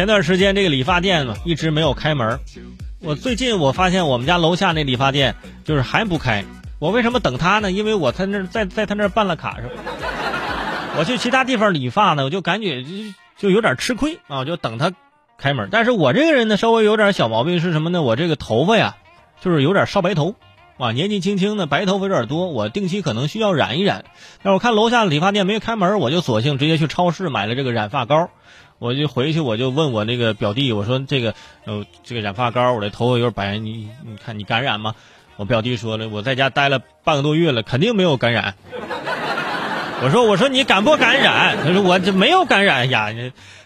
前段时间这个理发店嘛一直没有开门，我最近我发现我们家楼下那理发店就是还不开。我为什么等他呢？因为我在那在在他那儿办了卡是吧？我去其他地方理发呢，我就感觉就就有点吃亏啊，就等他开门。但是我这个人呢，稍微有点小毛病是什么呢？我这个头发呀，就是有点少白头啊，年纪轻轻的白头发有点多，我定期可能需要染一染。但我看楼下理发店没开门，我就索性直接去超市买了这个染发膏。我就回去，我就问我那个表弟，我说这个呃这个染发膏，我的头发有点白，你你看你感染吗？我表弟说了，我在家待了半个多月了，肯定没有感染。我说我说你敢不感染？他说我这没有感染呀。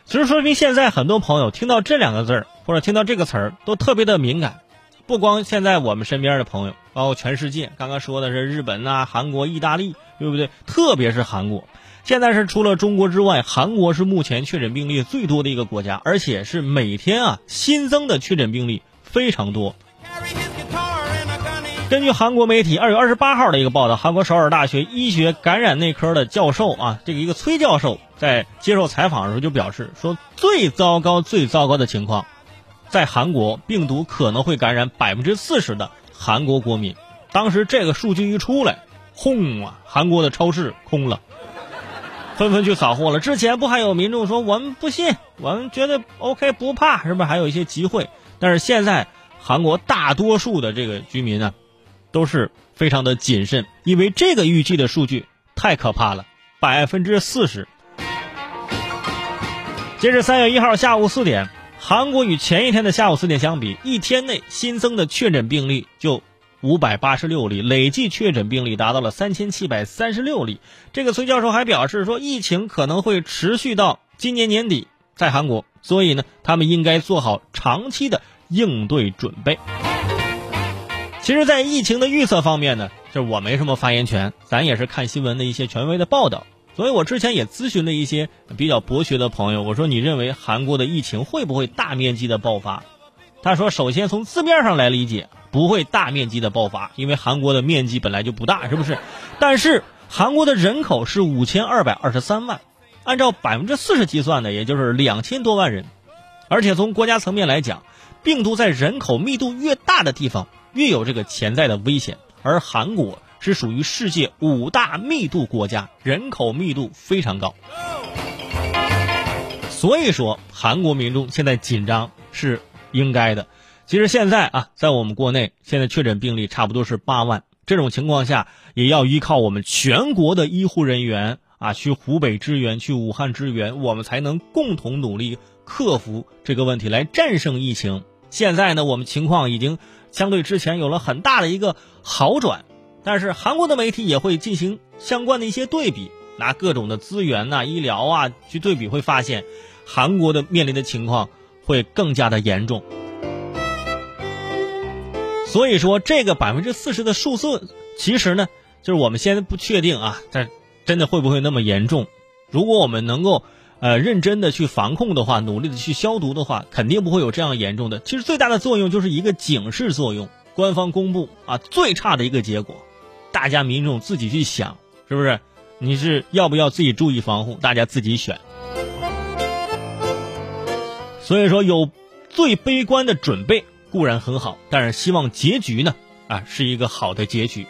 其实说明现在很多朋友听到这两个字儿或者听到这个词儿都特别的敏感，不光现在我们身边的朋友，包括全世界。刚刚说的是日本呐、韩国、意大利，对不对？特别是韩国。现在是除了中国之外，韩国是目前确诊病例最多的一个国家，而且是每天啊新增的确诊病例非常多。根据韩国媒体二月二十八号的一个报道，韩国首尔大学医学感染内科的教授啊，这个一个崔教授在接受采访的时候就表示说，最糟糕、最糟糕的情况，在韩国病毒可能会感染百分之四十的韩国国民。当时这个数据一出来，轰啊，韩国的超市空了。纷纷去扫货了。之前不还有民众说我们不信，我们觉得 OK 不怕，是不是还有一些集会？但是现在韩国大多数的这个居民呢，都是非常的谨慎，因为这个预计的数据太可怕了，百分之四十。截至三月一号下午四点，韩国与前一天的下午四点相比，一天内新增的确诊病例就。五百八十六例，累计确诊病例达到了三千七百三十六例。这个崔教授还表示说，疫情可能会持续到今年年底，在韩国，所以呢，他们应该做好长期的应对准备。其实，在疫情的预测方面呢，就是我没什么发言权，咱也是看新闻的一些权威的报道。所以我之前也咨询了一些比较博学的朋友，我说你认为韩国的疫情会不会大面积的爆发？他说，首先从字面上来理解。不会大面积的爆发，因为韩国的面积本来就不大，是不是？但是韩国的人口是五千二百二十三万，按照百分之四十计算的，也就是两千多万人。而且从国家层面来讲，病毒在人口密度越大的地方，越有这个潜在的危险。而韩国是属于世界五大密度国家，人口密度非常高。所以说，韩国民众现在紧张是应该的。其实现在啊，在我们国内，现在确诊病例差不多是八万。这种情况下，也要依靠我们全国的医护人员啊，去湖北支援，去武汉支援，我们才能共同努力克服这个问题，来战胜疫情。现在呢，我们情况已经相对之前有了很大的一个好转，但是韩国的媒体也会进行相关的一些对比，拿各种的资源呐、医疗啊去对比，会发现韩国的面临的情况会更加的严重。所以说，这个百分之四十的数字，其实呢，就是我们现在不确定啊，但真的会不会那么严重？如果我们能够，呃，认真的去防控的话，努力的去消毒的话，肯定不会有这样严重的。其实最大的作用就是一个警示作用，官方公布啊，最差的一个结果，大家民众自己去想，是不是？你是要不要自己注意防护？大家自己选。所以说，有最悲观的准备。固然很好，但是希望结局呢，啊，是一个好的结局。